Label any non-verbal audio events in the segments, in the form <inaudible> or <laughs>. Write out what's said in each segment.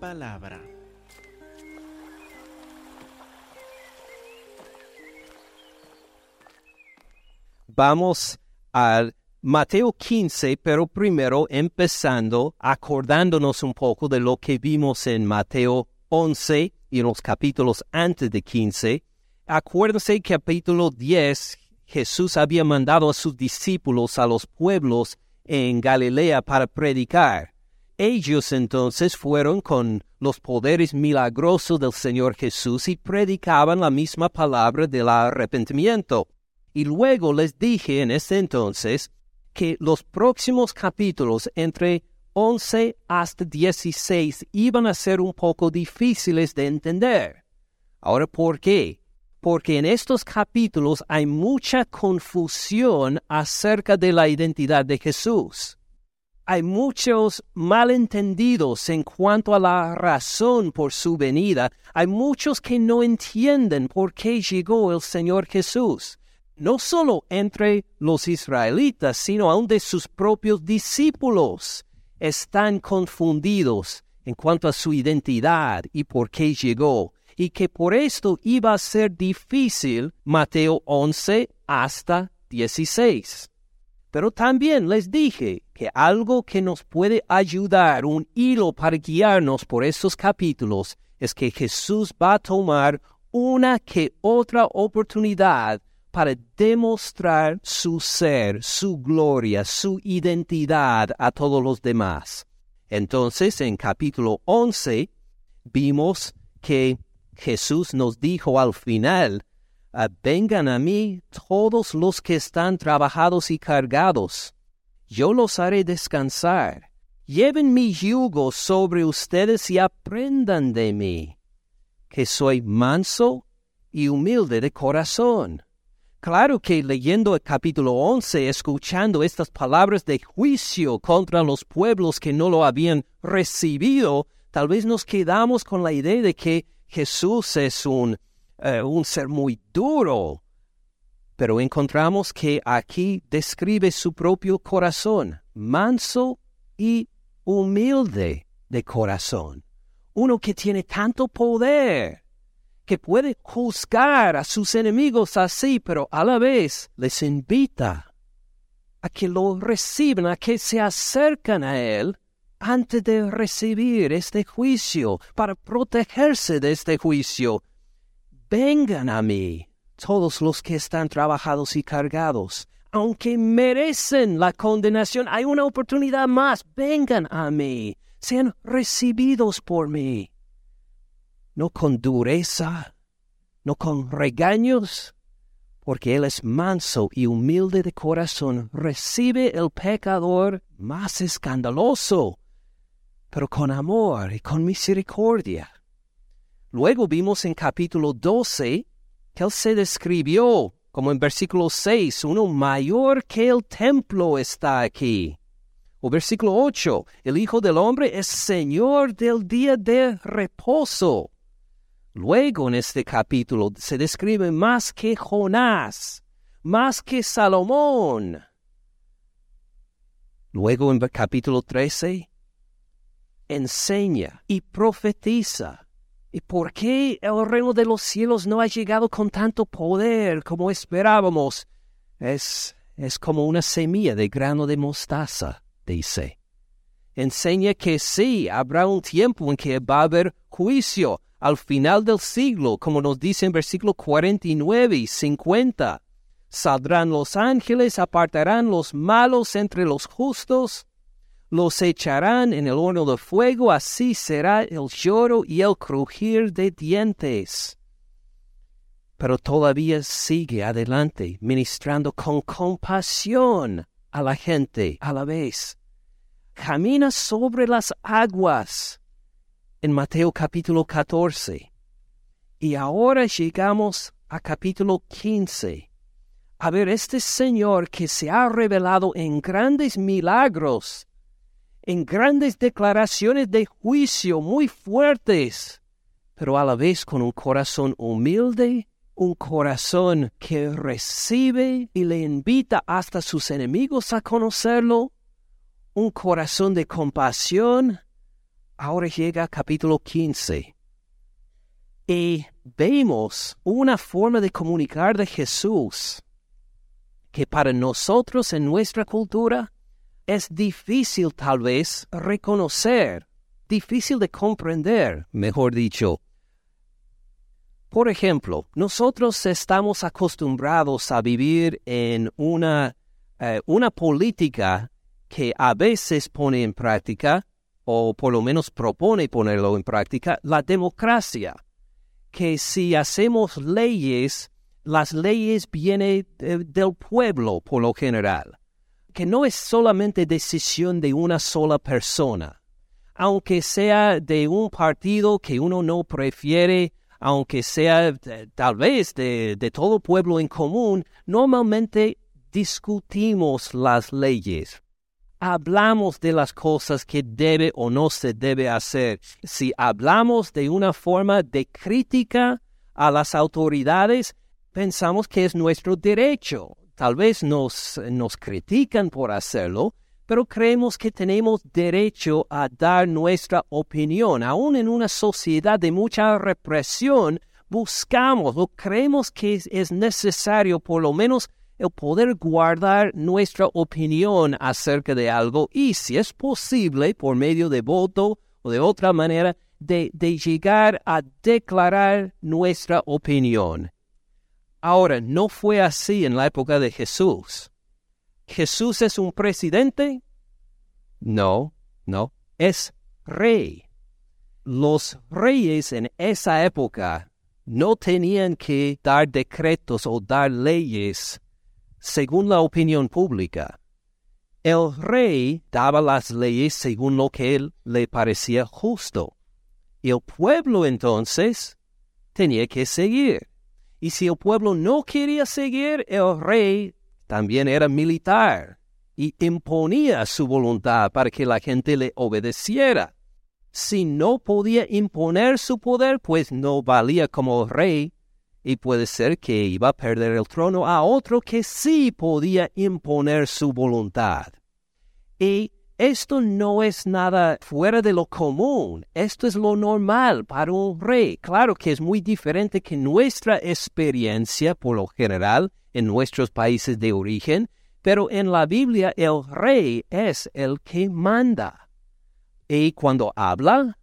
palabra. Vamos al Mateo 15, pero primero empezando acordándonos un poco de lo que vimos en Mateo 11 y en los capítulos antes de 15. Acuérdense capítulo 10, Jesús había mandado a sus discípulos a los pueblos en Galilea para predicar. Ellos entonces fueron con los poderes milagrosos del Señor Jesús y predicaban la misma palabra del arrepentimiento. Y luego les dije en ese entonces que los próximos capítulos entre 11 hasta 16 iban a ser un poco difíciles de entender. Ahora, ¿por qué? Porque en estos capítulos hay mucha confusión acerca de la identidad de Jesús. Hay muchos malentendidos en cuanto a la razón por su venida. Hay muchos que no entienden por qué llegó el Señor Jesús no solo entre los israelitas, sino aun de sus propios discípulos, están confundidos en cuanto a su identidad y por qué llegó, y que por esto iba a ser difícil Mateo 11 hasta 16. Pero también les dije que algo que nos puede ayudar, un hilo para guiarnos por estos capítulos, es que Jesús va a tomar una que otra oportunidad para demostrar su ser, su gloria, su identidad a todos los demás. Entonces, en capítulo 11, vimos que Jesús nos dijo al final, vengan a mí todos los que están trabajados y cargados, yo los haré descansar. Lleven mi yugo sobre ustedes y aprendan de mí, que soy manso y humilde de corazón Claro que leyendo el capítulo 11, escuchando estas palabras de juicio contra los pueblos que no lo habían recibido, tal vez nos quedamos con la idea de que Jesús es un, eh, un ser muy duro. Pero encontramos que aquí describe su propio corazón, manso y humilde de corazón. Uno que tiene tanto poder que puede juzgar a sus enemigos así, pero a la vez les invita a que lo reciban, a que se acercan a Él antes de recibir este juicio, para protegerse de este juicio. Vengan a mí, todos los que están trabajados y cargados, aunque merecen la condenación, hay una oportunidad más. Vengan a mí, sean recibidos por mí no con dureza, no con regaños, porque Él es manso y humilde de corazón, recibe el pecador más escandaloso, pero con amor y con misericordia. Luego vimos en capítulo 12 que Él se describió, como en versículo 6, uno mayor que el templo está aquí. O versículo 8, el Hijo del Hombre es Señor del día de reposo. Luego en este capítulo se describe más que Jonás, más que Salomón. Luego en capítulo 13 enseña y profetiza. ¿Y por qué el reino de los cielos no ha llegado con tanto poder como esperábamos? Es, es como una semilla de grano de mostaza, dice. Enseña que sí, habrá un tiempo en que va a haber juicio, al final del siglo, como nos dice en versículo 49 y 50. Saldrán los ángeles, apartarán los malos entre los justos, los echarán en el horno de fuego, así será el lloro y el crujir de dientes. Pero todavía sigue adelante, ministrando con compasión a la gente a la vez. Camina sobre las aguas en Mateo capítulo 14. Y ahora llegamos a capítulo 15. A ver, este Señor que se ha revelado en grandes milagros, en grandes declaraciones de juicio muy fuertes, pero a la vez con un corazón humilde, un corazón que recibe y le invita hasta sus enemigos a conocerlo, un corazón de compasión, Ahora llega capítulo 15. Y vemos una forma de comunicar de Jesús que para nosotros en nuestra cultura es difícil tal vez reconocer, difícil de comprender, mejor dicho. Por ejemplo, nosotros estamos acostumbrados a vivir en una, eh, una política que a veces pone en práctica, o por lo menos propone ponerlo en práctica, la democracia, que si hacemos leyes, las leyes vienen del pueblo por lo general, que no es solamente decisión de una sola persona, aunque sea de un partido que uno no prefiere, aunque sea tal vez de, de todo pueblo en común, normalmente discutimos las leyes, hablamos de las cosas que debe o no se debe hacer. Si hablamos de una forma de crítica a las autoridades, pensamos que es nuestro derecho. Tal vez nos, nos critican por hacerlo, pero creemos que tenemos derecho a dar nuestra opinión. Aún en una sociedad de mucha represión, buscamos o creemos que es necesario por lo menos el poder guardar nuestra opinión acerca de algo y, si es posible, por medio de voto o de otra manera, de, de llegar a declarar nuestra opinión. Ahora, no fue así en la época de Jesús. ¿Jesús es un presidente? No, no, es rey. Los reyes en esa época no tenían que dar decretos o dar leyes según la opinión pública. El rey daba las leyes según lo que él le parecía justo. El pueblo entonces tenía que seguir. Y si el pueblo no quería seguir, el rey también era militar y imponía su voluntad para que la gente le obedeciera. Si no podía imponer su poder, pues no valía como rey y puede ser que iba a perder el trono a otro que sí podía imponer su voluntad. Y esto no es nada fuera de lo común, esto es lo normal para un rey. Claro que es muy diferente que nuestra experiencia por lo general en nuestros países de origen, pero en la Biblia el rey es el que manda. Y cuando habla,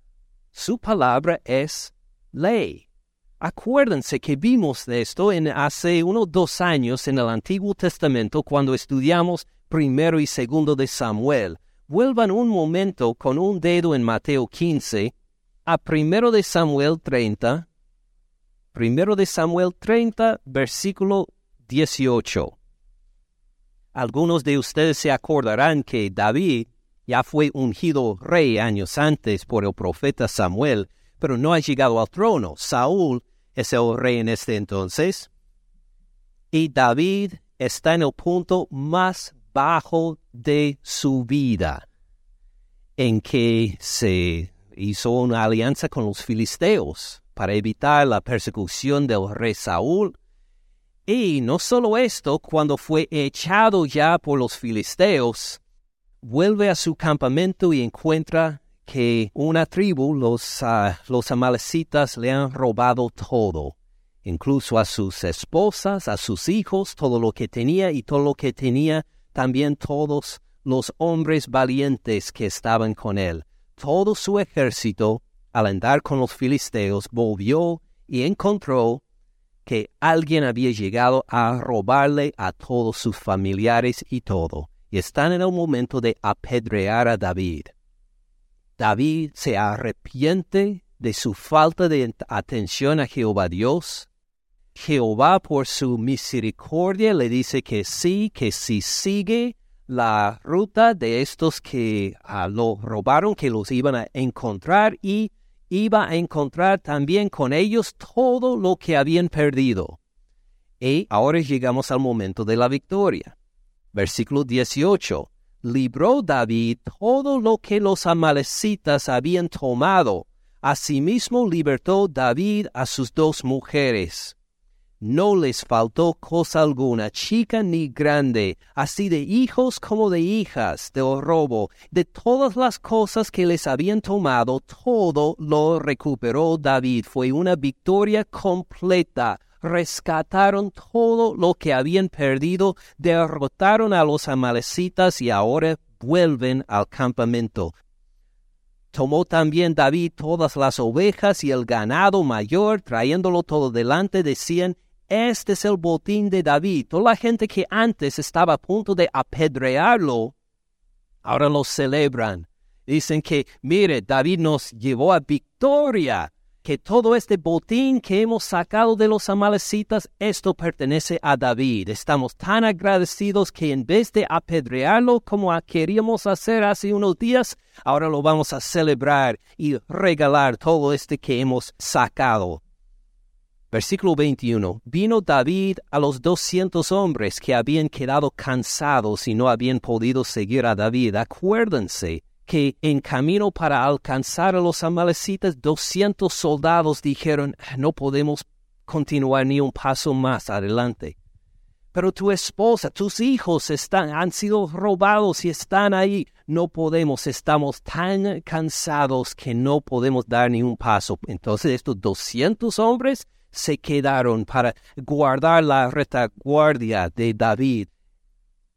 su palabra es ley. Acuérdense que vimos esto en hace unos dos años en el Antiguo Testamento cuando estudiamos primero y segundo de Samuel vuelvan un momento con un dedo en Mateo 15 a primero de Samuel 30, primero de Samuel 30, versículo 18. Algunos de ustedes se acordarán que David ya fue ungido rey años antes por el profeta Samuel, pero no ha llegado al trono. Saúl es el rey en este entonces. Y David está en el punto más bajo de su vida, en que se hizo una alianza con los filisteos para evitar la persecución del rey Saúl. Y no solo esto, cuando fue echado ya por los filisteos, vuelve a su campamento y encuentra que una tribu, los, ah, los amalecitas, le han robado todo, incluso a sus esposas, a sus hijos, todo lo que tenía y todo lo que tenía también todos los hombres valientes que estaban con él. Todo su ejército, al andar con los filisteos, volvió y encontró que alguien había llegado a robarle a todos sus familiares y todo, y están en el momento de apedrear a David. David se arrepiente de su falta de atención a Jehová Dios, Jehová por su misericordia le dice que sí, que si sigue la ruta de estos que ah, lo robaron, que los iban a encontrar y iba a encontrar también con ellos todo lo que habían perdido. Y ahora llegamos al momento de la victoria. Versículo 18. Libró David todo lo que los amalecitas habían tomado. Asimismo libertó David a sus dos mujeres no les faltó cosa alguna, chica ni grande, así de hijos como de hijas, de robo, de todas las cosas que les habían tomado, todo lo recuperó David. Fue una victoria completa. Rescataron todo lo que habían perdido, derrotaron a los amalecitas y ahora vuelven al campamento. Tomó también David todas las ovejas y el ganado mayor, trayéndolo todo delante, decían, este es el botín de David. Toda la gente que antes estaba a punto de apedrearlo, ahora lo celebran. Dicen que, mire, David nos llevó a victoria, que todo este botín que hemos sacado de los amalecitas, esto pertenece a David. Estamos tan agradecidos que en vez de apedrearlo como queríamos hacer hace unos días, ahora lo vamos a celebrar y regalar todo este que hemos sacado. Versículo 21. Vino David a los doscientos hombres que habían quedado cansados y no habían podido seguir a David. Acuérdense que en camino para alcanzar a los amalecitas, doscientos soldados dijeron, no podemos continuar ni un paso más adelante. Pero tu esposa, tus hijos están, han sido robados y están ahí. No podemos, estamos tan cansados que no podemos dar ni un paso. Entonces estos doscientos hombres se quedaron para guardar la retaguardia de David,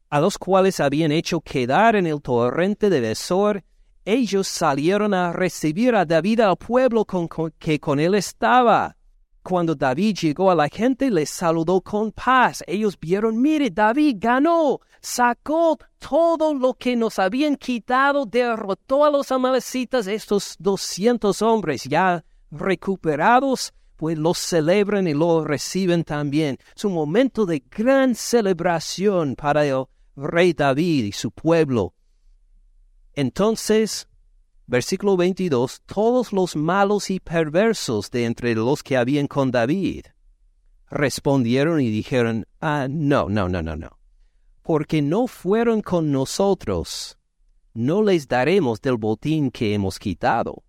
a los cuales habían hecho quedar en el torrente de Besor, ellos salieron a recibir a David al pueblo con, que con él estaba. Cuando David llegó a la gente, les saludó con paz. Ellos vieron, mire, David ganó, sacó todo lo que nos habían quitado, derrotó a los amalecitas, estos doscientos hombres ya recuperados pues lo celebran y lo reciben también. Es un momento de gran celebración para el rey David y su pueblo. Entonces, versículo 22, todos los malos y perversos de entre los que habían con David respondieron y dijeron, ah, no, no, no, no, no, porque no fueron con nosotros, no les daremos del botín que hemos quitado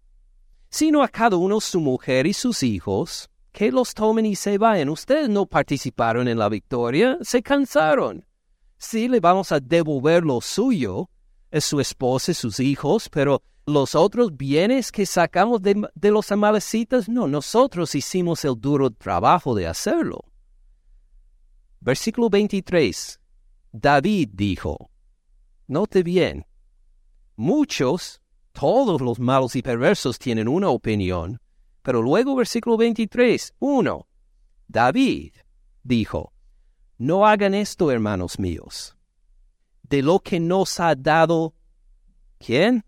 sino a cada uno su mujer y sus hijos, que los tomen y se vayan. Ustedes no participaron en la victoria, se cansaron. Sí, le vamos a devolver lo suyo, es su esposa y sus hijos, pero los otros bienes que sacamos de, de los amalecitas, no, nosotros hicimos el duro trabajo de hacerlo. Versículo 23. David dijo, Note bien, muchos todos los malos y perversos tienen una opinión. Pero luego versículo 23, 1. David dijo, No hagan esto, hermanos míos. De lo que nos ha dado, ¿quién?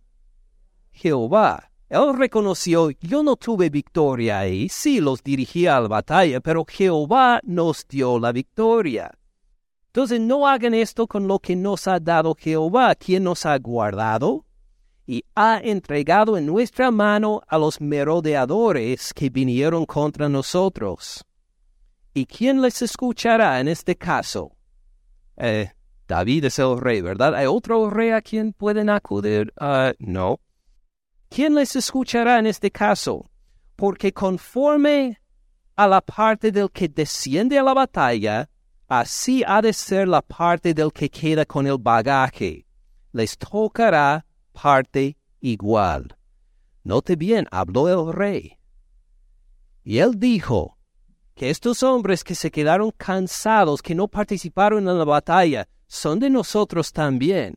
Jehová. Él reconoció, yo no tuve victoria ahí, sí los dirigía a la batalla, pero Jehová nos dio la victoria. Entonces no hagan esto con lo que nos ha dado Jehová, quien nos ha guardado, y ha entregado en nuestra mano a los merodeadores que vinieron contra nosotros. ¿Y quién les escuchará en este caso? Eh, David es el rey, ¿verdad? ¿Hay otro rey a quien pueden acudir? Uh, no. ¿Quién les escuchará en este caso? Porque conforme a la parte del que desciende a la batalla, así ha de ser la parte del que queda con el bagaje. Les tocará parte igual. Note bien, habló el rey. Y él dijo que estos hombres que se quedaron cansados, que no participaron en la batalla, son de nosotros también.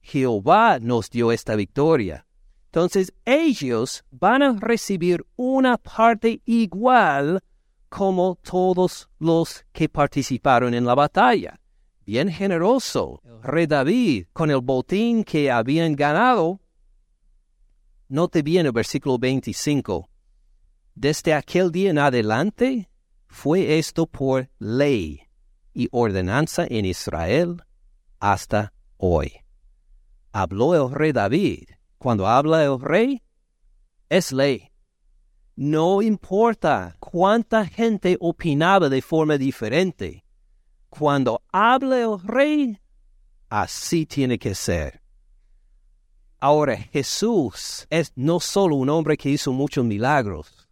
Jehová nos dio esta victoria. Entonces ellos van a recibir una parte igual como todos los que participaron en la batalla bien generoso, el rey David, con el botín que habían ganado. Note bien el versículo 25. Desde aquel día en adelante fue esto por ley y ordenanza en Israel hasta hoy. Habló el rey David. Cuando habla el rey, es ley. No importa cuánta gente opinaba de forma diferente cuando hable el rey, así tiene que ser. Ahora, Jesús es no solo un hombre que hizo muchos milagros,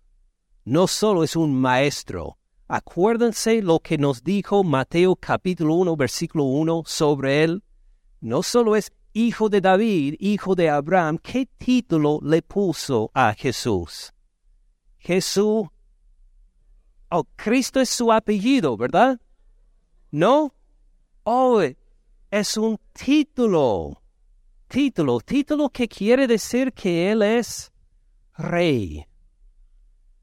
no solo es un maestro, Acuérdense lo que nos dijo Mateo capítulo 1, versículo 1 sobre él. No solo es hijo de David, hijo de Abraham, ¿qué título le puso a Jesús? Jesús. Oh, Cristo es su apellido, ¿verdad? ¿No? Oh, es un título. Título, título que quiere decir que Él es rey.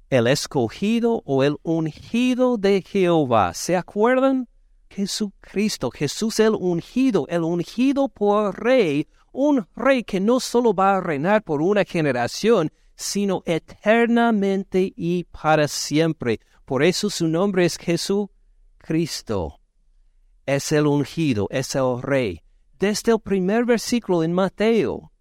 El escogido o el ungido de Jehová. ¿Se acuerdan? Jesucristo, Jesús el ungido, el ungido por rey, un rey que no solo va a reinar por una generación, sino eternamente y para siempre. Por eso su nombre es Jesucristo. Es el ungido, es el rey. Desde el primer versículo en Mateo,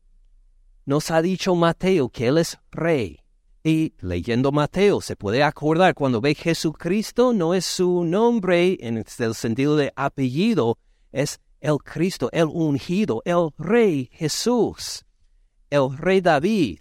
nos ha dicho Mateo que Él es rey. Y leyendo Mateo se puede acordar cuando ve Jesucristo no es su nombre en el sentido de apellido, es el Cristo, el ungido, el rey Jesús, el rey David.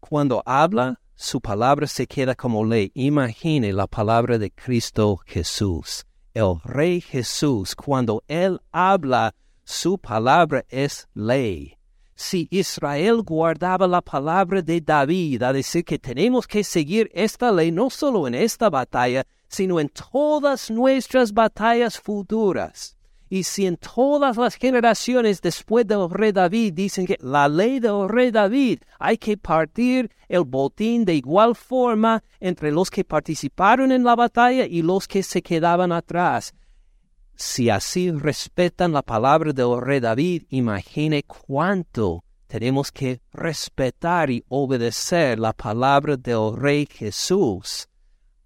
Cuando habla, su palabra se queda como ley. Imagine la palabra de Cristo Jesús. El rey Jesús, cuando él habla, su palabra es ley si Israel guardaba la palabra de David, a decir que tenemos que seguir esta ley no solo en esta batalla, sino en todas nuestras batallas futuras. Y si en todas las generaciones después del rey David dicen que la ley del rey David hay que partir el botín de igual forma entre los que participaron en la batalla y los que se quedaban atrás, si así respetan la palabra del rey David, imagine cuánto tenemos que respetar y obedecer la palabra del rey Jesús.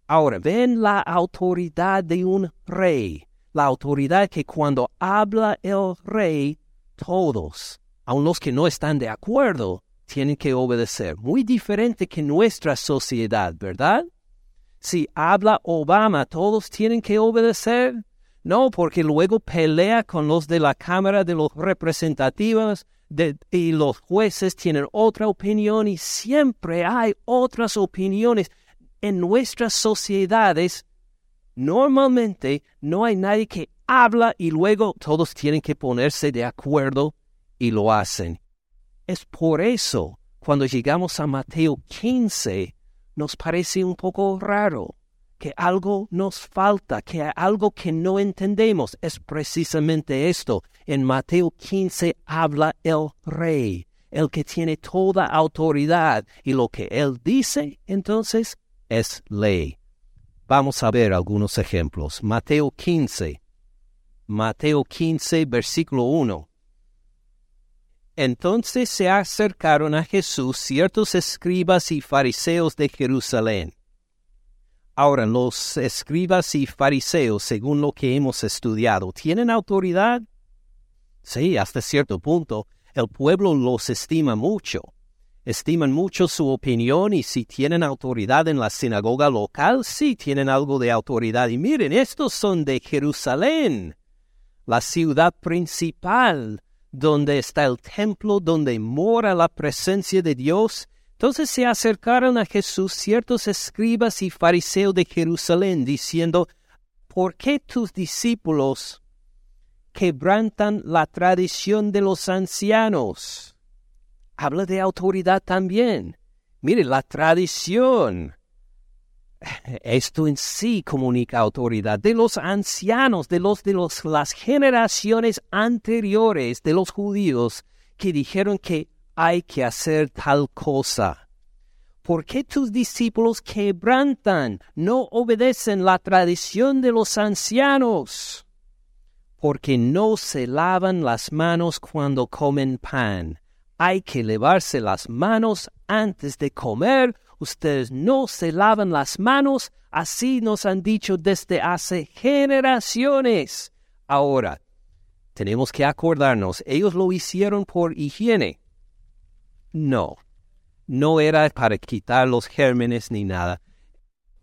Ahora, ven la autoridad de un rey, la autoridad que cuando habla el rey, todos, aun los que no están de acuerdo, tienen que obedecer. Muy diferente que nuestra sociedad, ¿verdad? Si habla Obama, todos tienen que obedecer. No, porque luego pelea con los de la Cámara de los Representativos y los jueces tienen otra opinión y siempre hay otras opiniones. En nuestras sociedades, normalmente no hay nadie que habla y luego todos tienen que ponerse de acuerdo y lo hacen. Es por eso, cuando llegamos a Mateo 15, nos parece un poco raro que algo nos falta, que algo que no entendemos. Es precisamente esto. En Mateo 15 habla el rey, el que tiene toda autoridad, y lo que él dice entonces es ley. Vamos a ver algunos ejemplos. Mateo 15. Mateo 15, versículo 1. Entonces se acercaron a Jesús ciertos escribas y fariseos de Jerusalén Ahora, los escribas y fariseos, según lo que hemos estudiado, ¿tienen autoridad? Sí, hasta cierto punto. El pueblo los estima mucho. Estiman mucho su opinión y si tienen autoridad en la sinagoga local, sí tienen algo de autoridad. Y miren, estos son de Jerusalén, la ciudad principal, donde está el templo, donde mora la presencia de Dios entonces se acercaron a Jesús ciertos escribas y fariseos de Jerusalén, diciendo, ¿por qué tus discípulos quebrantan la tradición de los ancianos? Habla de autoridad también. Mire, la tradición. <laughs> Esto en sí comunica autoridad de los ancianos, de los de los, las generaciones anteriores de los judíos que dijeron que hay que hacer tal cosa. ¿Por qué tus discípulos quebrantan, no obedecen la tradición de los ancianos? Porque no se lavan las manos cuando comen pan. Hay que lavarse las manos antes de comer. Ustedes no se lavan las manos. Así nos han dicho desde hace generaciones. Ahora, tenemos que acordarnos, ellos lo hicieron por higiene. No, no era para quitar los gérmenes ni nada.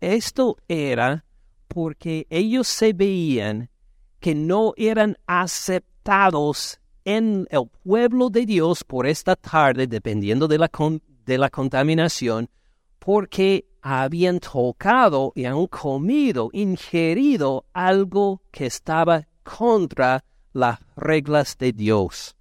Esto era porque ellos se veían que no eran aceptados en el pueblo de Dios por esta tarde, dependiendo de la, de la contaminación, porque habían tocado y han comido, ingerido algo que estaba contra las reglas de Dios.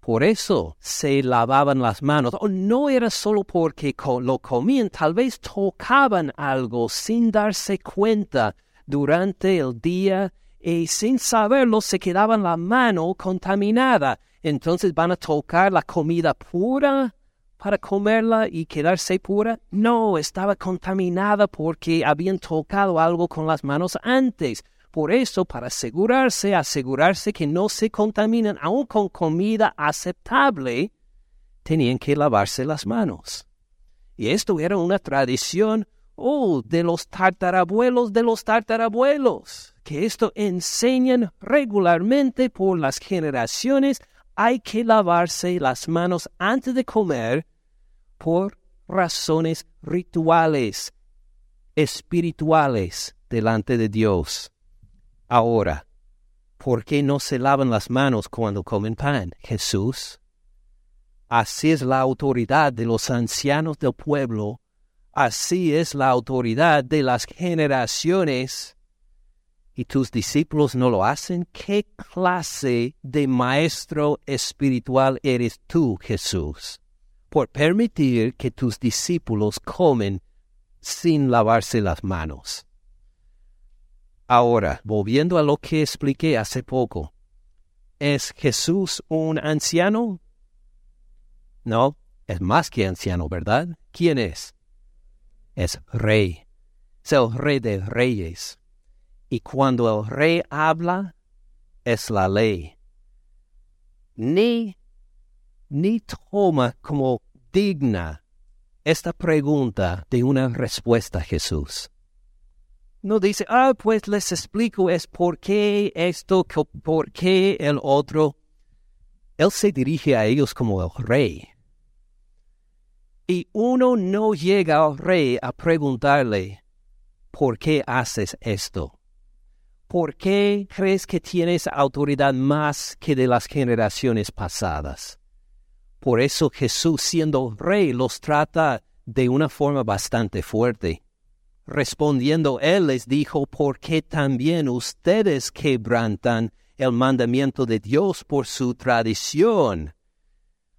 Por eso se lavaban las manos. O no era solo porque lo comían, tal vez tocaban algo sin darse cuenta durante el día y sin saberlo se quedaban la mano contaminada. Entonces van a tocar la comida pura para comerla y quedarse pura? No, estaba contaminada porque habían tocado algo con las manos antes. Por eso, para asegurarse, asegurarse que no se contaminan aún con comida aceptable, tenían que lavarse las manos. Y esto era una tradición, oh, de los tartarabuelos de los tartarabuelos, que esto enseñan regularmente por las generaciones. Hay que lavarse las manos antes de comer por razones rituales, espirituales delante de Dios. Ahora, ¿por qué no se lavan las manos cuando comen pan, Jesús? Así es la autoridad de los ancianos del pueblo, así es la autoridad de las generaciones. ¿Y tus discípulos no lo hacen? ¿Qué clase de maestro espiritual eres tú, Jesús? por permitir que tus discípulos comen sin lavarse las manos. Ahora, volviendo a lo que expliqué hace poco, ¿es Jesús un anciano? No, es más que anciano, ¿verdad? ¿Quién es? Es rey. Es el rey de reyes. Y cuando el rey habla, es la ley. Ni ni toma como digna esta pregunta de una respuesta, Jesús. No dice, ah, pues les explico es por qué esto, por qué el otro. Él se dirige a ellos como el rey. Y uno no llega al rey a preguntarle, ¿por qué haces esto? ¿Por qué crees que tienes autoridad más que de las generaciones pasadas? Por eso Jesús, siendo rey, los trata de una forma bastante fuerte. Respondiendo, él les dijo, ¿por qué también ustedes quebrantan el mandamiento de Dios por su tradición?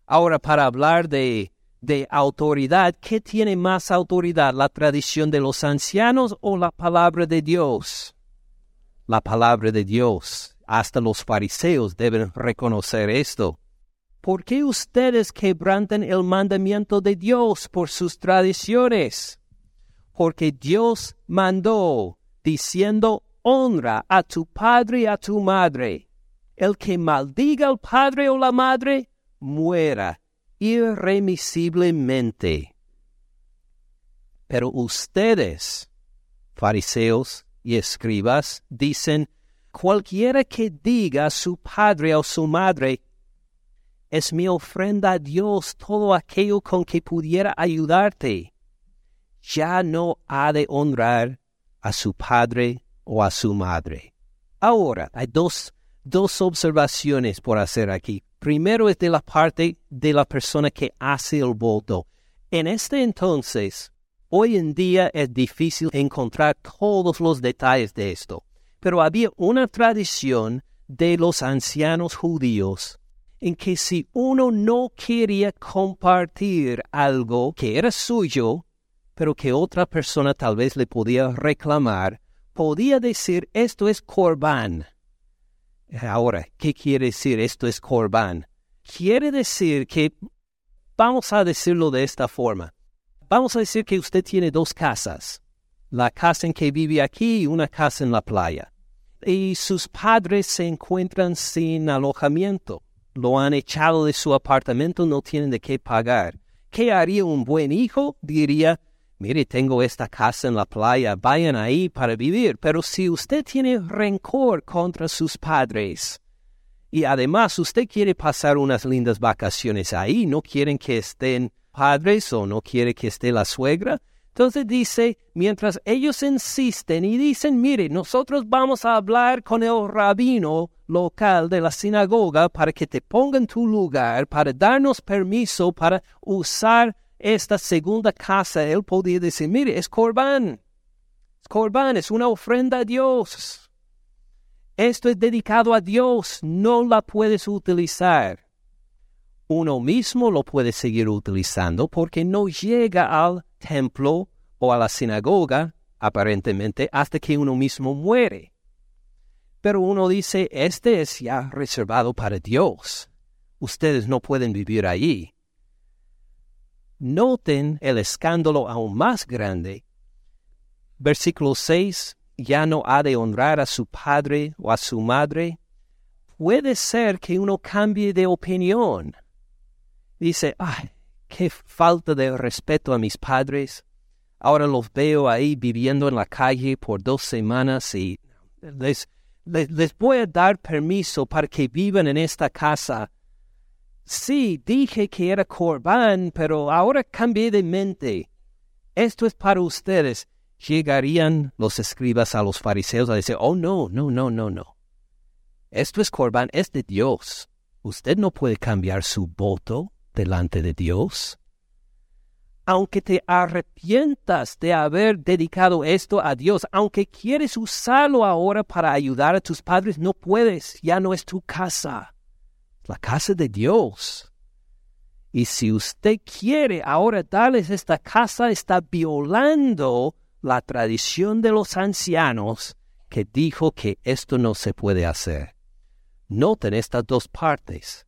Ahora, para hablar de, de autoridad, ¿qué tiene más autoridad, la tradición de los ancianos o la palabra de Dios? La palabra de Dios. Hasta los fariseos deben reconocer esto. ¿por qué ustedes quebrantan el mandamiento de Dios por sus tradiciones? Porque Dios mandó, diciendo, honra a tu padre y a tu madre. El que maldiga al padre o la madre, muera irremisiblemente. Pero ustedes, fariseos y escribas, dicen, cualquiera que diga a su padre o su madre, es mi ofrenda a Dios todo aquello con que pudiera ayudarte. Ya no ha de honrar a su padre o a su madre. Ahora, hay dos, dos observaciones por hacer aquí. Primero es de la parte de la persona que hace el voto. En este entonces, hoy en día es difícil encontrar todos los detalles de esto, pero había una tradición de los ancianos judíos en que si uno no quería compartir algo que era suyo, pero que otra persona tal vez le podía reclamar, podía decir esto es corbán. Ahora, ¿qué quiere decir esto es corbán? Quiere decir que, vamos a decirlo de esta forma, vamos a decir que usted tiene dos casas, la casa en que vive aquí y una casa en la playa, y sus padres se encuentran sin alojamiento lo han echado de su apartamento, no tienen de qué pagar. ¿Qué haría un buen hijo? Diría, mire, tengo esta casa en la playa, vayan ahí para vivir. Pero si usted tiene rencor contra sus padres y además usted quiere pasar unas lindas vacaciones ahí, no quieren que estén padres o no quiere que esté la suegra, entonces dice, mientras ellos insisten y dicen, mire, nosotros vamos a hablar con el rabino local de la sinagoga para que te ponga en tu lugar, para darnos permiso para usar esta segunda casa, él podía decir, mire, es corbán. Es corbán, es una ofrenda a Dios. Esto es dedicado a Dios, no la puedes utilizar. Uno mismo lo puede seguir utilizando porque no llega al templo o a la sinagoga, aparentemente, hasta que uno mismo muere. Pero uno dice, este es ya reservado para Dios. Ustedes no pueden vivir allí. Noten el escándalo aún más grande. Versículo 6, ya no ha de honrar a su padre o a su madre. Puede ser que uno cambie de opinión. Dice, ay, qué falta de respeto a mis padres. Ahora los veo ahí viviendo en la calle por dos semanas y les, les, voy a dar permiso para que vivan en esta casa. Sí, dije que era corbán, pero ahora cambié de mente. Esto es para ustedes. Llegarían los escribas a los fariseos a decir, oh no, no, no, no, no. Esto es corbán, es de Dios. Usted no puede cambiar su voto delante de Dios aunque te arrepientas de haber dedicado esto a Dios, aunque quieres usarlo ahora para ayudar a tus padres, no puedes, ya no es tu casa, la casa de Dios. Y si usted quiere ahora darles esta casa, está violando la tradición de los ancianos que dijo que esto no se puede hacer. Noten estas dos partes.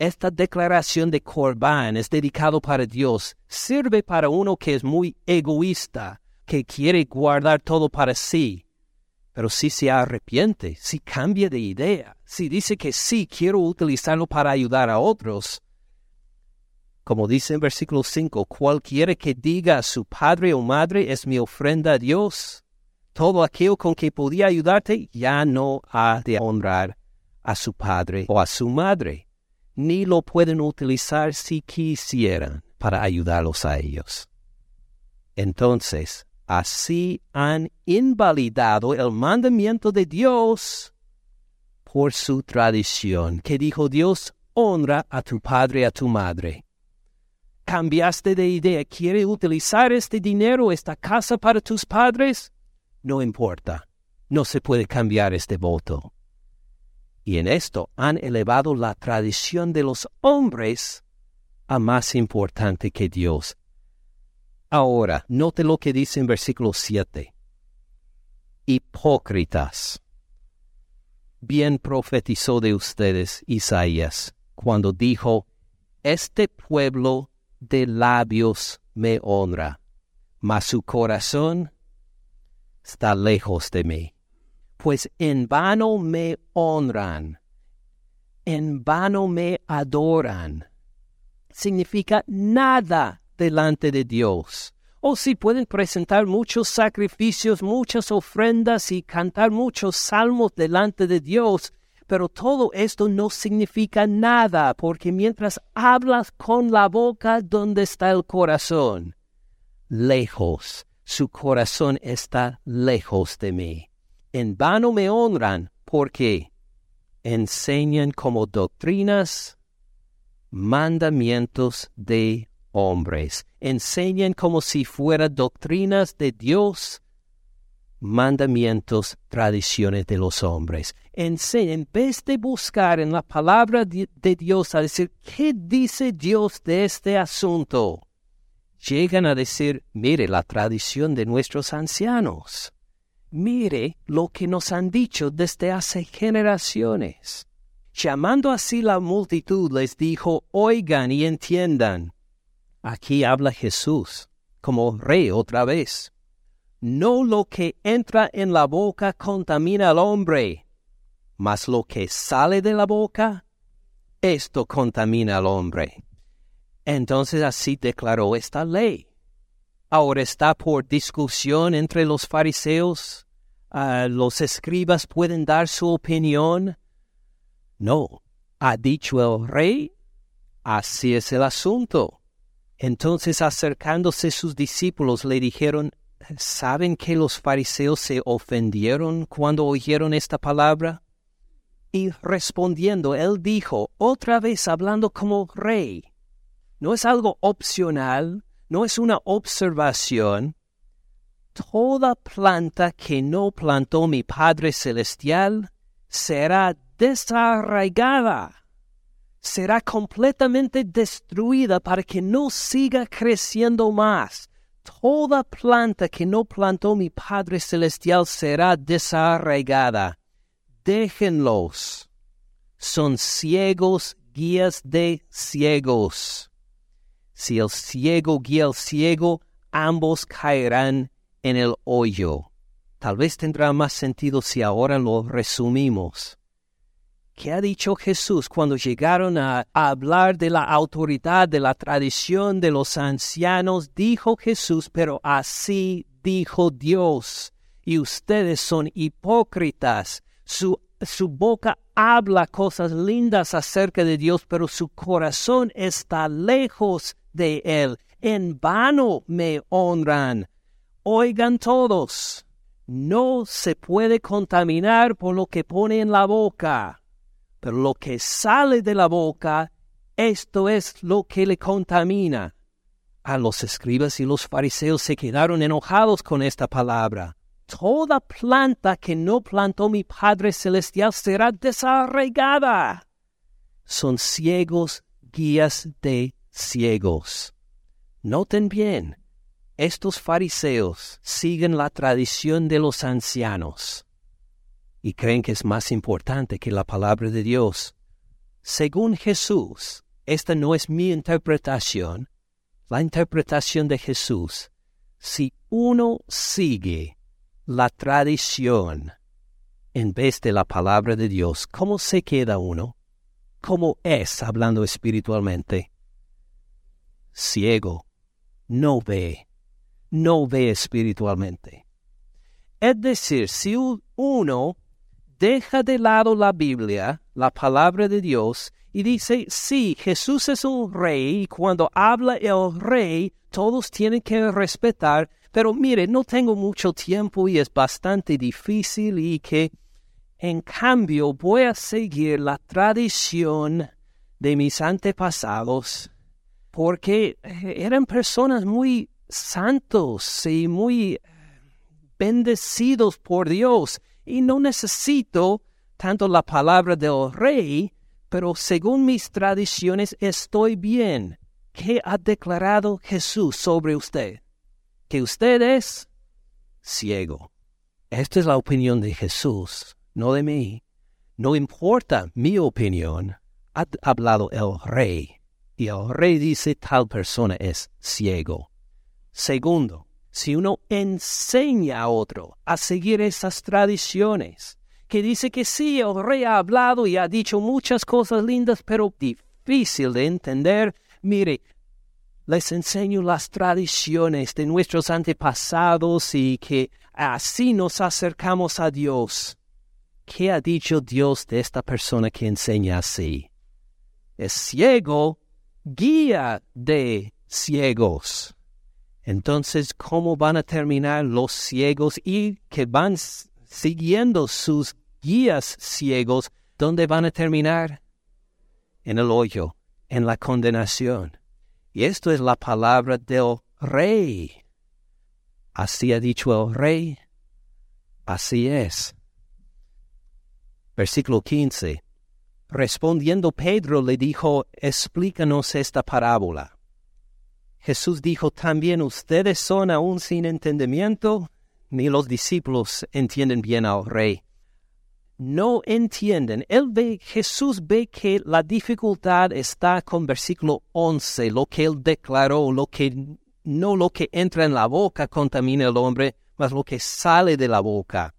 Esta declaración de Corban es dedicado para Dios, sirve para uno que es muy egoísta, que quiere guardar todo para sí. Pero si se arrepiente, si cambia de idea, si dice que sí quiero utilizarlo para ayudar a otros, como dice en versículo 5, cualquiera que diga a su padre o madre es mi ofrenda a Dios, todo aquello con que podía ayudarte ya no ha de honrar a su padre o a su madre ni lo pueden utilizar si quisieran para ayudarlos a ellos. Entonces, así han invalidado el mandamiento de Dios por su tradición, que dijo Dios, honra a tu padre y a tu madre. ¿Cambiaste de idea? ¿Quiere utilizar este dinero, esta casa para tus padres? No importa, no se puede cambiar este voto y en esto han elevado la tradición de los hombres a más importante que Dios. Ahora, note lo que dice en versículo 7. Hipócritas. Bien profetizó de ustedes Isaías cuando dijo, Este pueblo de labios me honra, mas su corazón está lejos de mí pues en vano me honran, en vano me adoran. Significa nada delante de Dios. O si pueden presentar muchos sacrificios, muchas ofrendas y cantar muchos salmos delante de Dios, pero todo esto no significa nada, porque mientras hablas con la boca, ¿dónde está el corazón? Lejos, su corazón está lejos de mí en vano me honran porque enseñan como doctrinas mandamientos de hombres, enseñan como si fueran doctrinas de Dios, mandamientos, tradiciones de los hombres. Enseñan, en vez de buscar en la palabra de, Dios a decir, ¿qué dice Dios de este asunto? Llegan a decir, mire la tradición de nuestros ancianos mire lo que nos han dicho desde hace generaciones. Llamando así la multitud les dijo, oigan y entiendan. Aquí habla Jesús, como rey otra vez. No lo que entra en la boca contamina al hombre, mas lo que sale de la boca, esto contamina al hombre. Entonces así declaró esta ley ahora está por discusión entre los fariseos. Ah, los escribas pueden dar su opinión. No, ha dicho el rey, así es el asunto. Entonces acercándose sus discípulos le dijeron, ¿saben que los fariseos se ofendieron cuando oyeron esta palabra? Y respondiendo, él dijo, otra vez hablando como rey, no es algo opcional, no es una observación. Toda planta que no plantó mi Padre Celestial será desarraigada, será completamente destruida para que no siga creciendo más. Toda planta que no plantó mi Padre Celestial será desarraigada. Déjenlos. Son ciegos guías de ciegos. Si el ciego guía al ciego, ambos caerán en el hoyo. Tal vez tendrá más sentido si ahora lo resumimos. ¿Qué ha dicho Jesús cuando llegaron a, hablar de la autoridad, de la tradición de los ancianos? Dijo Jesús, pero así dijo Dios. Y ustedes son hipócritas. Su, su boca habla cosas lindas acerca de Dios, pero su corazón está lejos de Él. En vano me honran. Oigan todos, no se puede contaminar por lo que pone en la boca, pero lo que sale de la boca, esto es lo que le contamina. A los escribas y los fariseos se quedaron enojados con esta palabra. Toda planta que no plantó mi Padre Celestial será desarraigada. Son ciegos guías de ciegos. Noten bien, estos fariseos siguen la tradición de los ancianos y creen que es más importante que la palabra de Dios. Según Jesús, esta no es mi interpretación, la interpretación de Jesús. Si uno sigue la tradición en vez de la palabra de Dios, ¿cómo se queda uno? ¿Cómo es hablando espiritualmente? Ciego, no ve no ve espiritualmente. Es decir, si uno deja de lado la Biblia, la palabra de Dios, y dice, sí, Jesús es un rey, y cuando habla el rey, todos tienen que respetar, pero mire, no tengo mucho tiempo y es bastante difícil y que, en cambio, voy a seguir la tradición de mis antepasados, porque eran personas muy santos y muy bendecidos por Dios y no necesito tanto la palabra del rey, pero según mis tradiciones estoy bien. ¿Qué ha declarado Jesús sobre usted? Que usted es ciego. Esta es la opinión de Jesús, no de mí. No importa mi opinión, ha hablado el rey. Y el rey dice tal persona es ciego. Segundo, si uno enseña a otro a seguir esas tradiciones, que dice que sí, el rey ha hablado y ha dicho muchas cosas lindas, pero difícil de entender, mire, les enseño las tradiciones de nuestros antepasados y que así nos acercamos a Dios. ¿Qué ha dicho Dios de esta persona que enseña así? Es ciego, guía de ciegos. Entonces, ¿cómo van a terminar los ciegos y que van siguiendo sus guías ciegos? ¿Dónde van a terminar? En el hoyo, en la condenación. Y esto es la palabra del rey. Así ha dicho el rey. Así es. Versículo 15. Respondiendo Pedro le dijo, explícanos esta parábola. Jesús dijo también, ustedes son aún sin entendimiento, ni los discípulos entienden bien al rey. No entienden. Jesús ve que la dificultad está con versículo 11, lo que él declaró, lo que no lo que entra en la boca contamina al hombre, mas lo que sale de la boca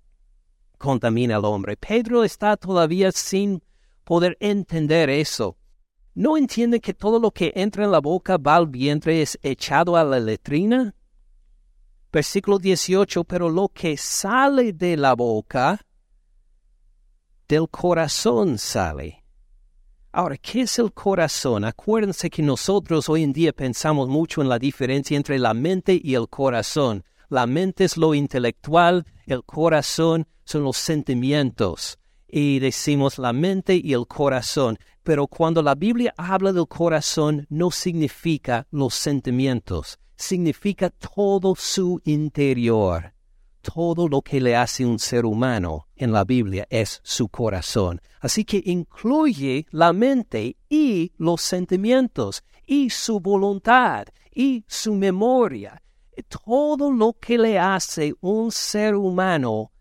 contamina al hombre. Pedro está todavía sin poder entender eso. ¿No entiende que todo lo que entra en la boca va al vientre es echado a la letrina? Versículo 18, pero lo que sale de la boca, del corazón sale. Ahora, ¿qué es el corazón? Acuérdense que nosotros hoy en día pensamos mucho en la diferencia entre la mente y el corazón. La mente es lo intelectual, el corazón son los sentimientos. Y decimos la mente y el corazón, pero cuando la Biblia habla del corazón no significa los sentimientos, significa todo su interior. Todo lo que le hace un ser humano en la Biblia es su corazón. Así que incluye la mente y los sentimientos y su voluntad y su memoria. Todo lo que le hace un ser humano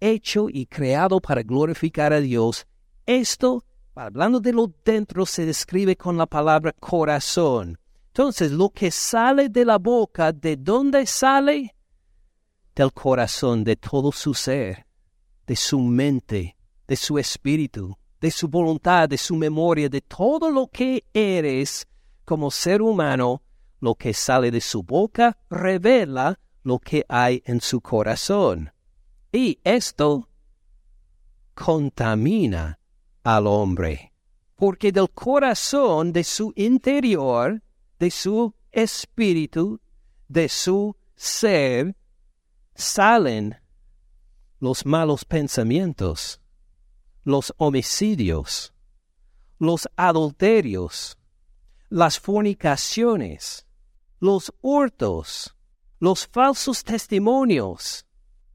hecho y creado para glorificar a Dios, esto, hablando de lo dentro, se describe con la palabra corazón. Entonces, lo que sale de la boca, ¿de dónde sale? Del corazón, de todo su ser, de su mente, de su espíritu, de su voluntad, de su memoria, de todo lo que eres como ser humano, lo que sale de su boca revela lo que hay en su corazón. Y esto contamina al hombre, porque del corazón, de su interior, de su espíritu, de su ser, salen los malos pensamientos, los homicidios, los adulterios, las fornicaciones, los hurtos, los falsos testimonios,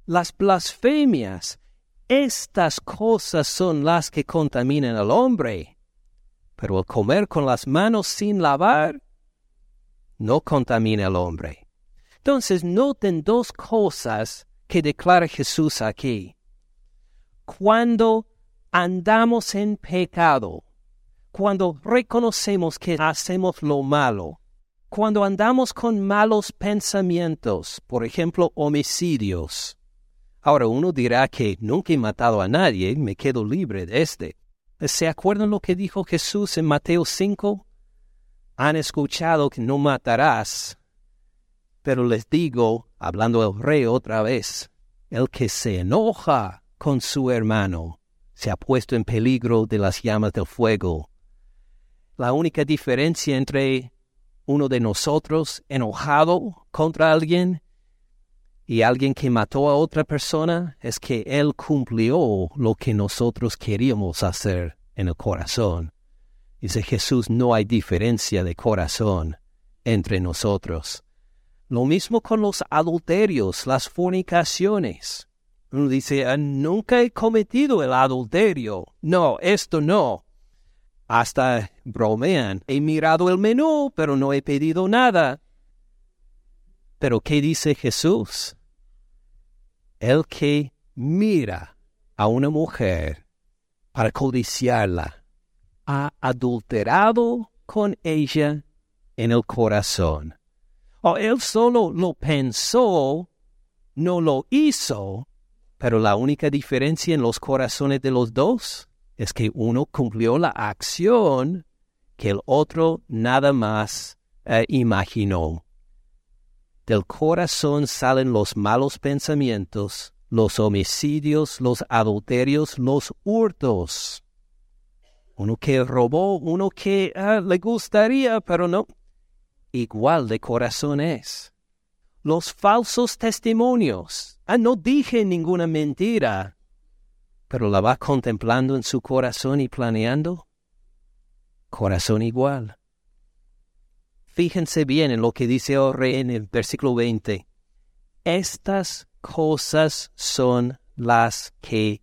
las blasfemias, estas cosas son las que contaminan al hombre. Pero el comer con las manos sin lavar no contamina al hombre. Entonces noten dos cosas que declara Jesús aquí. Cuando andamos en pecado, cuando reconocemos que hacemos lo malo, cuando andamos con malos pensamientos, por ejemplo, homicidios, Ahora uno dirá que nunca he matado a nadie, me quedo libre de este. ¿Se acuerdan lo que dijo Jesús en Mateo 5? Han escuchado que no matarás, pero les digo, hablando el rey otra vez, el que se enoja con su hermano se ha puesto en peligro de las llamas del fuego. La única diferencia entre uno de nosotros enojado contra alguien y alguien que mató a otra persona es que él cumplió lo que nosotros queríamos hacer en el corazón. Dice Jesús, no hay diferencia de corazón entre nosotros. Lo mismo con los adulterios, las fornicaciones. Uno dice, ah, nunca he cometido el adulterio. No, esto no. Hasta bromean, he mirado el menú, pero no he pedido nada. Pero ¿qué dice Jesús? El que mira a una mujer para codiciarla ha adulterado con ella en el corazón. O él solo lo pensó, no lo hizo, pero la única diferencia en los corazones de los dos es que uno cumplió la acción que el otro nada más eh, imaginó. Del corazón salen los malos pensamientos, los homicidios, los adulterios, los hurtos. Uno que robó, uno que ah, le gustaría, pero no. Igual de corazón es. Los falsos testimonios. Ah, no dije ninguna mentira, pero la va contemplando en su corazón y planeando. Corazón igual. Fíjense bien en lo que dice rey en el versículo 20. Estas cosas son las que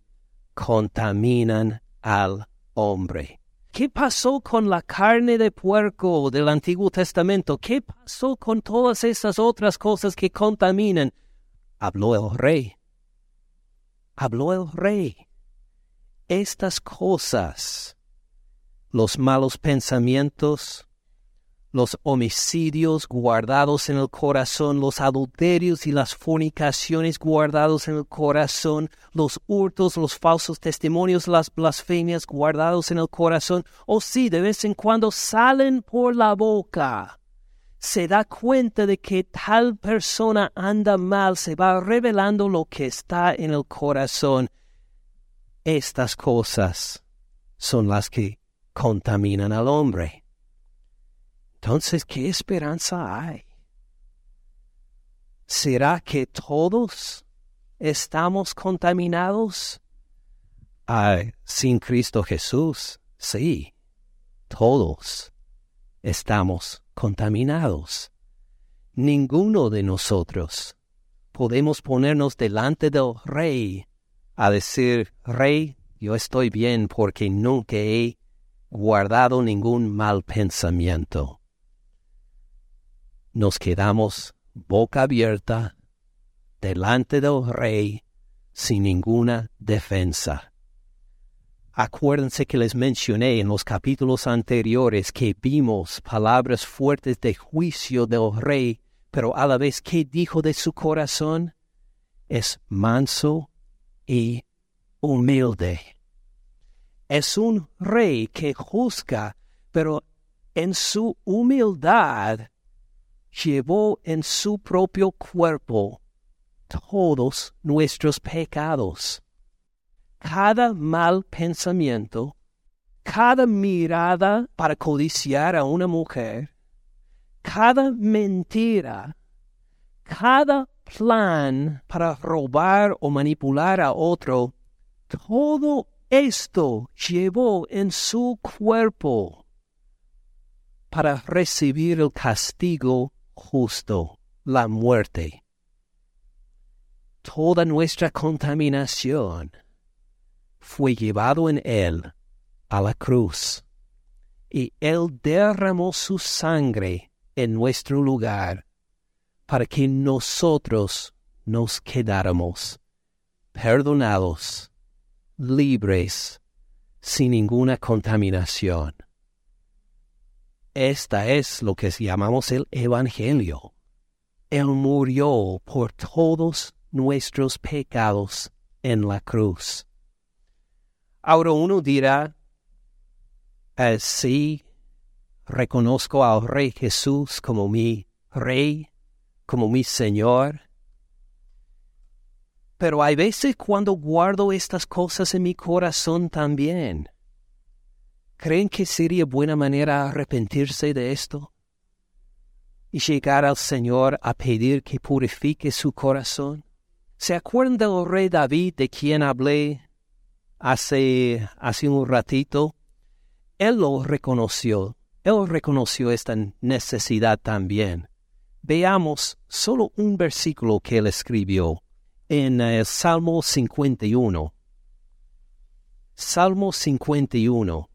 contaminan al hombre. ¿Qué pasó con la carne de puerco del Antiguo Testamento? ¿Qué pasó con todas esas otras cosas que contaminan? Habló el rey. Habló el rey. Estas cosas, los malos pensamientos, los homicidios guardados en el corazón, los adulterios y las fornicaciones guardados en el corazón, los hurtos, los falsos testimonios, las blasfemias guardados en el corazón, o si de vez en cuando salen por la boca. Se da cuenta de que tal persona anda mal, se va revelando lo que está en el corazón. Estas cosas son las que contaminan al hombre. Entonces, ¿qué esperanza hay? ¿Será que todos estamos contaminados? ah, sin Cristo Jesús, sí, todos estamos contaminados. Ninguno de nosotros podemos ponernos delante del Rey a decir, Rey, yo estoy bien porque nunca he guardado ningún mal pensamiento. Nos quedamos boca abierta delante del Rey sin ninguna defensa. Acuérdense que les mencioné en los capítulos anteriores que vimos palabras fuertes de juicio del rey, pero a la vez que dijo de su corazón es manso y humilde. Es un rey que juzga, pero en su humildad llevó en su propio cuerpo todos nuestros pecados. Cada mal pensamiento, cada mirada para codiciar a una mujer, cada mentira, cada plan para robar o manipular a otro, todo esto llevó en su cuerpo para recibir el castigo justo, la muerte toda nuestra contaminación fue llevado en él a la cruz, y él derramó su sangre en nuestro lugar para que nosotros nos quedáramos perdonados, libres, sin ninguna contaminación. Esta es lo que llamamos el Evangelio. Él murió por todos nuestros pecados en la cruz. Ahora uno dirá, eh, sí, reconozco al Rey Jesús como mi Rey, como mi Señor. Pero hay veces cuando guardo estas cosas en mi corazón también. ¿Creen que sería buena manera arrepentirse de esto? Y llegar al Señor a pedir que purifique su corazón? ¿Se acuerdan del rey David de quien hablé hace, hace un ratito? Él lo reconoció, él reconoció esta necesidad también. Veamos solo un versículo que él escribió en el Salmo 51. Salmo 51,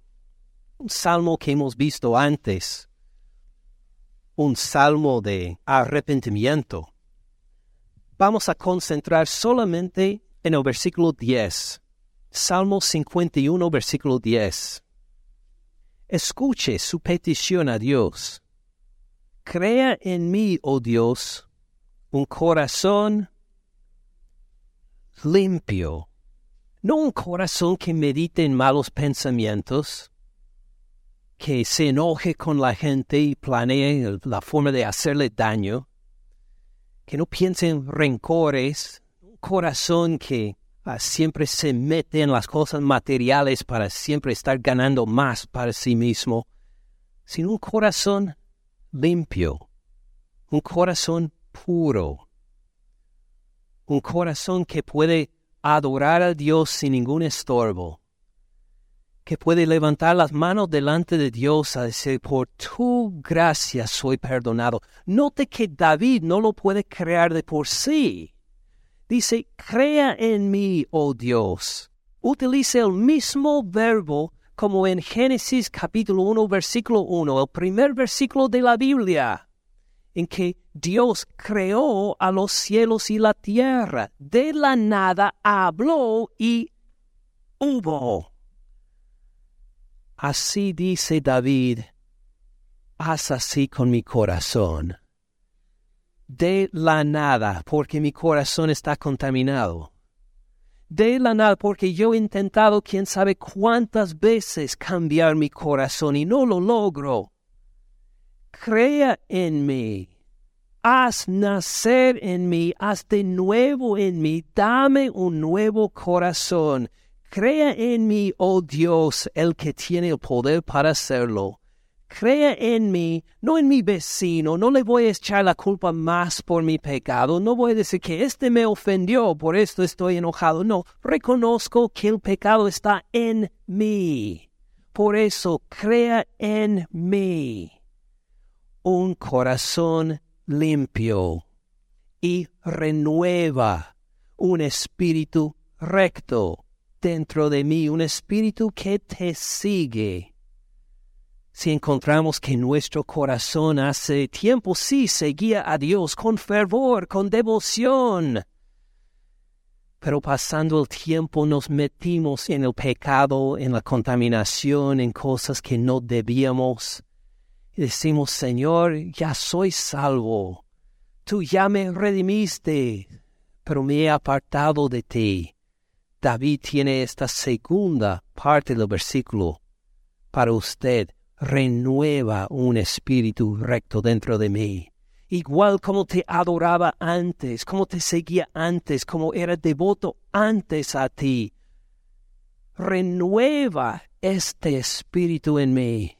un salmo que hemos visto antes, un salmo de arrepentimiento vamos a concentrar solamente en el versículo 10. Salmo 51, versículo 10. Escuche su petición a Dios. Crea en mí, oh Dios, un corazón limpio, no un corazón que medite en malos pensamientos, que se enoje con la gente y planee la forma de hacerle daño, que no piense en rencores, un corazón que ah, siempre se mete en las cosas materiales para siempre estar ganando más para sí mismo, sino un corazón limpio, un corazón puro, un corazón que puede adorar a Dios sin ningún estorbo, que puede levantar las manos delante de Dios a decir, por tu gracia soy perdonado. Note que David no lo puede crear de por sí. Dice, crea en mí, oh Dios. Utilice el mismo verbo como en Génesis capítulo 1, versículo 1, el primer versículo de la Biblia, en que Dios creó a los cielos y la tierra. De la nada habló y hubo. Así dice David, haz así con mi corazón. De la nada, porque mi corazón está contaminado. De la nada, porque yo he intentado quién sabe cuántas veces cambiar mi corazón y no lo logro. Crea en mí. Haz nacer en mí, haz de nuevo en mí, dame un nuevo corazón Crea en mí, oh Dios, el que tiene el poder para hacerlo. crea en mí, no en mi vecino, no le voy a echar la culpa más por mi pecado, no voy a decir que este me ofendió, por esto estoy enojado, no, reconozco que el pecado está en mí. Por eso crea en mí un corazón limpio y renueva un espíritu recto dentro de mí, un espíritu que te sigue. Si encontramos que nuestro corazón hace tiempo sí seguía a Dios con fervor, con devoción, pero pasando el tiempo nos metimos en el pecado, en la contaminación, en cosas que no debíamos, y decimos, Señor, ya soy salvo, tú ya me redimiste, pero me he apartado de ti. David tiene esta segunda parte del versículo para usted renueva un espíritu recto dentro de mí. Igual como te adoraba antes, como te seguía antes, como era devoto antes a ti. Renueva este espíritu en mí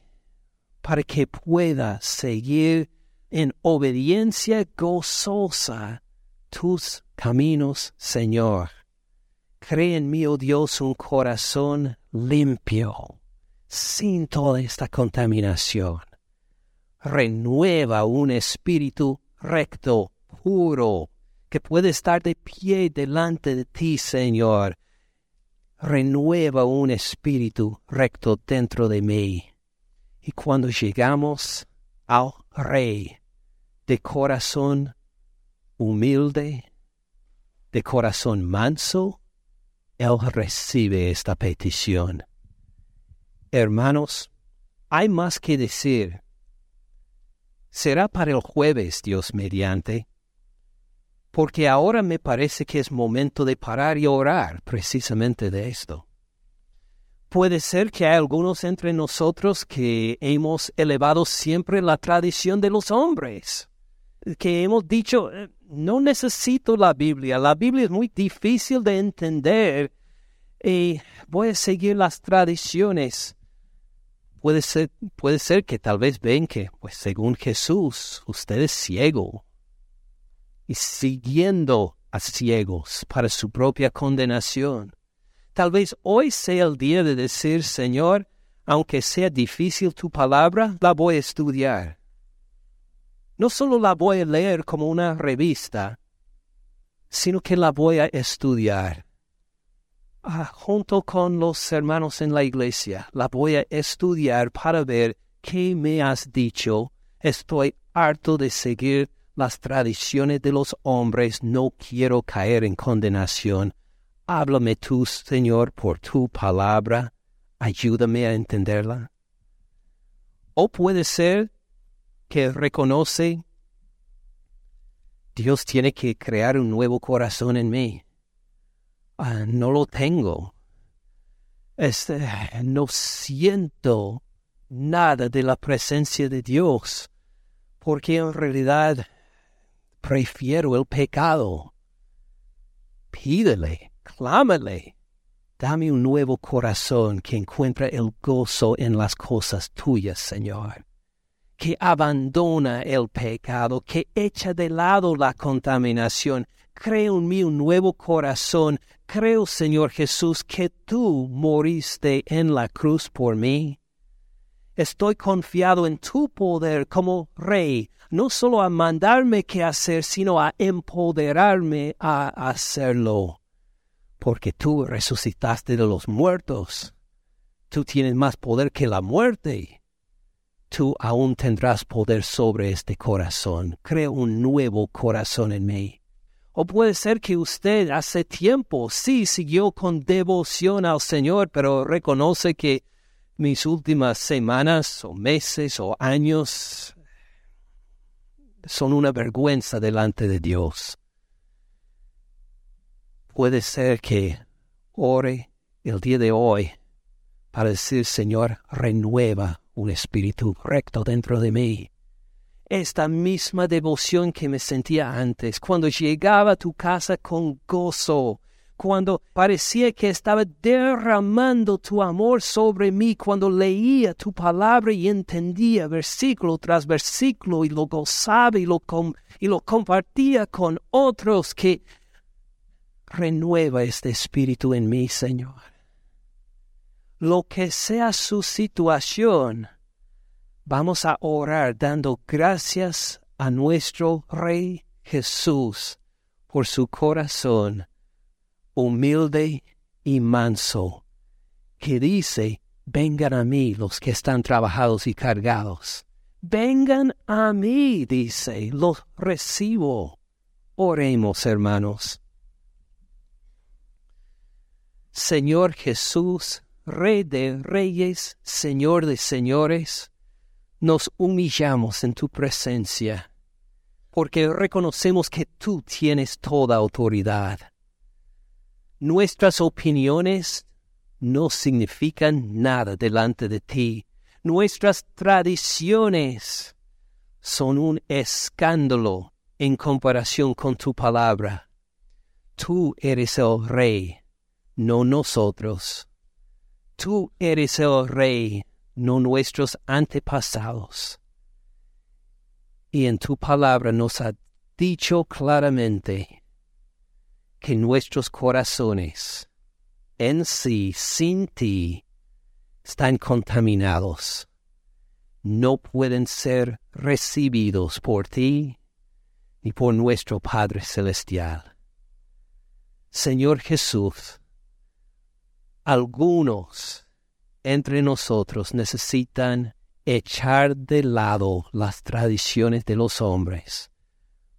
para que pueda seguir en obediencia gozosa tus caminos, Señor. Cree en mí, oh Dios, un corazón limpio sin toda esta contaminación. Renueva un espíritu recto, puro, que puede estar de pie delante de ti, Señor. Renueva un espíritu recto dentro de mí. Y cuando llegamos al Rey de corazón humilde, de corazón manso, Él recibe esta petición. Hermanos, hay más que decir. Será para el jueves, Dios mediante, porque ahora me parece que es momento de parar y orar precisamente de esto. Puede ser que hay algunos entre nosotros que hemos elevado siempre la tradición de los hombres, que hemos dicho, eh, no necesito la Biblia, la Biblia es muy difícil de entender y voy a seguir las tradiciones puede ser, puede ser que tal vez ven que, pues según Jesús, usted es ciego y siguiendo a ciegos para su propia condenación. Tal vez hoy sea el día de decir, Señor, aunque sea difícil tu palabra, la voy a estudiar. No solo la voy a leer como una revista, sino que la voy a estudiar Ah, junto con los hermanos en la iglesia, la voy a estudiar para ver qué me has dicho. Estoy harto de seguir las tradiciones de los hombres, no quiero caer en condenación. Háblame tú, Señor, por tu palabra, ayúdame a entenderla. O puede ser que reconoce Dios tiene que crear un nuevo corazón en mí. Ah, no lo tengo. Este, no siento nada de la presencia de Dios, porque en realidad prefiero el pecado. Pídele, clámale, dame un nuevo corazón que encuentre el gozo en las cosas tuyas, Señor, que abandona el pecado, que echa de lado la contaminación, creo en mí un nuevo corazón. Creo, Señor Jesús, que tú moriste en la cruz por mí. Estoy confiado en tu poder como Rey, no solo a mandarme qué hacer, sino a empoderarme a hacerlo. Porque tú resucitaste de los muertos. Tú tienes más poder que la muerte. Tú aún tendrás poder sobre este corazón. Creo un nuevo corazón en mí. O puede ser que usted hace tiempo sí siguió con devoción al Señor, pero reconoce que mis últimas semanas o meses o años son una vergüenza delante de Dios. Puede ser que ore el día de hoy para decir, Señor, renueva un espíritu recto dentro de mí esta misma devoción que me sentía antes, cuando llegaba a tu casa con gozo, cuando parecía que estaba derramando tu amor sobre mí, cuando leía tu palabra y entendía versículo tras versículo y lo gozaba y lo, y lo compartía con otros, que renueva este espíritu en mí, Señor. Lo que sea su situación, vamos a orar dando gracias a nuestro Rey Jesús por su corazón humilde y manso, que dice, vengan a mí los que están trabajados y cargados. Vengan a mí, dice, los recibo. Oremos, hermanos. Señor Jesús, Rey de reyes, Señor de señores, nos humillamos en tu presencia, porque reconocemos que tú tienes toda autoridad Nuestras opiniones no significan nada delante de ti. Nuestras tradiciones son un escándalo en comparación con tu palabra. Tú eres el rey, no nosotros. Tú eres el rey, no nuestros antepasados. Y en tu palabra nos ha dicho claramente que nuestros corazones en sí, sin ti, están contaminados. No pueden ser recibidos por ti ni por nuestro Padre Celestial. Señor Jesús, algunos entre nosotros necesitan echar de lado las tradiciones de los hombres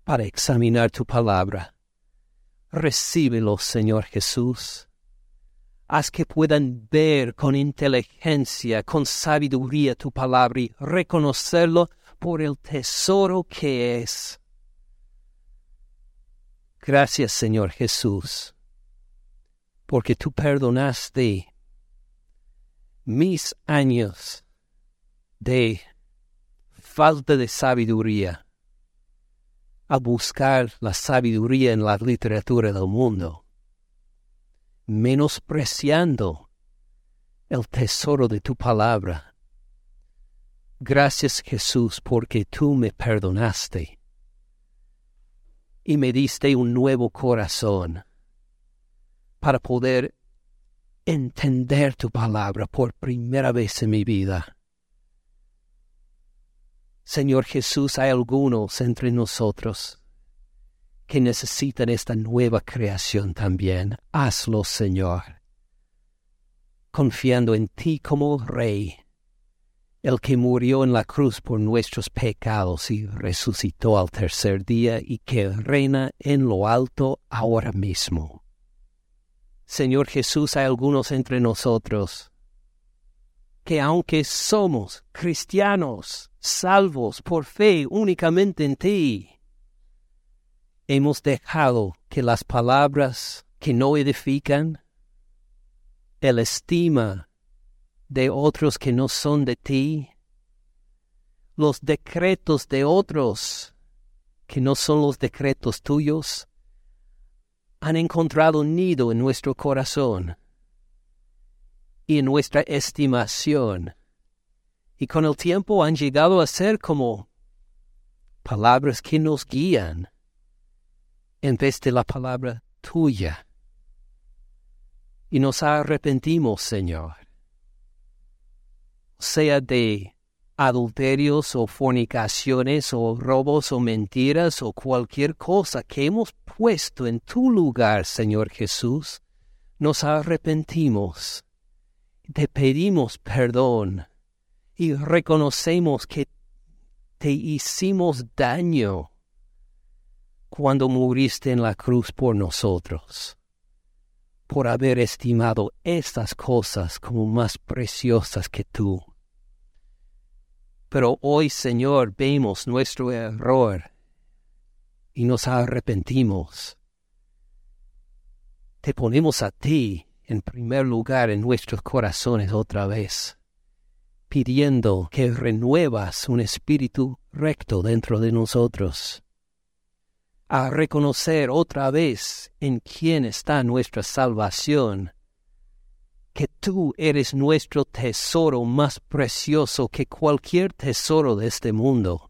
para examinar tu palabra recíbelos, Señor Jesús. Haz que puedan ver con inteligencia, con sabiduría tu palabra y reconocerlo por el tesoro que es. Gracias, Señor Jesús, porque tú perdonaste mis años de falta de sabiduría a buscar la sabiduría en la literatura del mundo, menospreciando el tesoro de tu palabra. Gracias Jesús porque tú me perdonaste y me diste un nuevo corazón para poder entender tu palabra por primera vez en mi vida. Señor Jesús, hay algunos entre nosotros que necesitan esta nueva creación también. Hazlo, Señor, confiando en ti como Rey, el que murió en la cruz por nuestros pecados y resucitó al tercer día y que reina en lo alto ahora mismo. Señor Jesús, hay algunos entre nosotros que aunque somos cristianos, salvos por fe únicamente en ti, hemos dejado que las palabras que no edifican, el estima de otros que no son de ti, los decretos de otros que no son los decretos tuyos, han encontrado nido en nuestro corazón y en nuestra estimación. Y con el tiempo han llegado a ser como palabras que nos guían en vez de la palabra tuya. Y nos arrepentimos, Señor, sea de adulterios o fornicaciones o robos o mentiras o cualquier cosa que hemos puesto en tu lugar, Señor Jesús, nos arrepentimos te pedimos perdón y reconocemos que te hicimos daño cuando muriste en la cruz por nosotros, por haber estimado estas cosas como más preciosas que tú. Pero hoy, Señor, vemos nuestro error y nos arrepentimos. Te ponemos a ti en primer lugar en nuestros corazones otra vez, pidiendo que renuevas un espíritu recto dentro de nosotros. a reconocer otra vez en quién está nuestra salvación, que tú eres nuestro tesoro más precioso que cualquier tesoro de este mundo,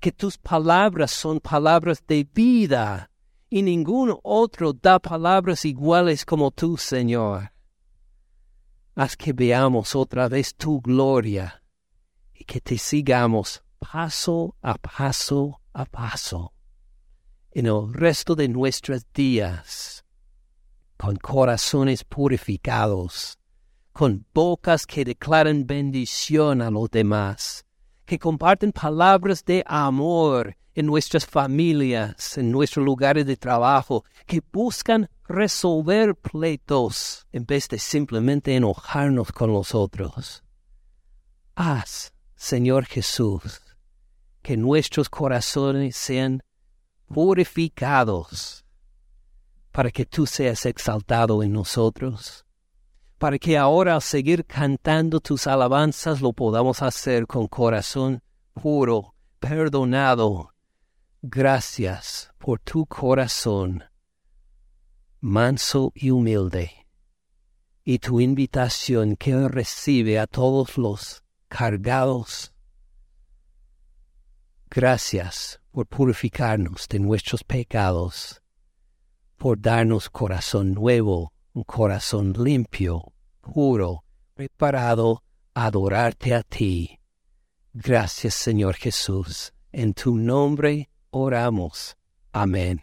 que tus palabras son palabras de vida y ningún otro da palabras iguales como tú, Señor. Haz que veamos otra vez tu gloria y que te sigamos paso a paso a paso en el resto de nuestros días, con corazones purificados, con bocas que declaran bendición a los demás, que comparten palabras de amor en nuestras familias, en nuestros lugares de trabajo, que buscan resolver pleitos en vez de simplemente enojarnos con los otros. Haz, Señor Jesús, que nuestros corazones sean purificados para que tú seas exaltado en nosotros, para que ahora al seguir cantando tus alabanzas lo podamos hacer con corazón puro, perdonado. Gracias por tu corazón manso y humilde, y tu invitación que recibe a todos los cargados. Gracias por purificarnos de nuestros pecados, por darnos corazón nuevo, un corazón limpio, puro, preparado a adorarte a ti. Gracias Señor Jesús. En tu nombre oramos. Amén.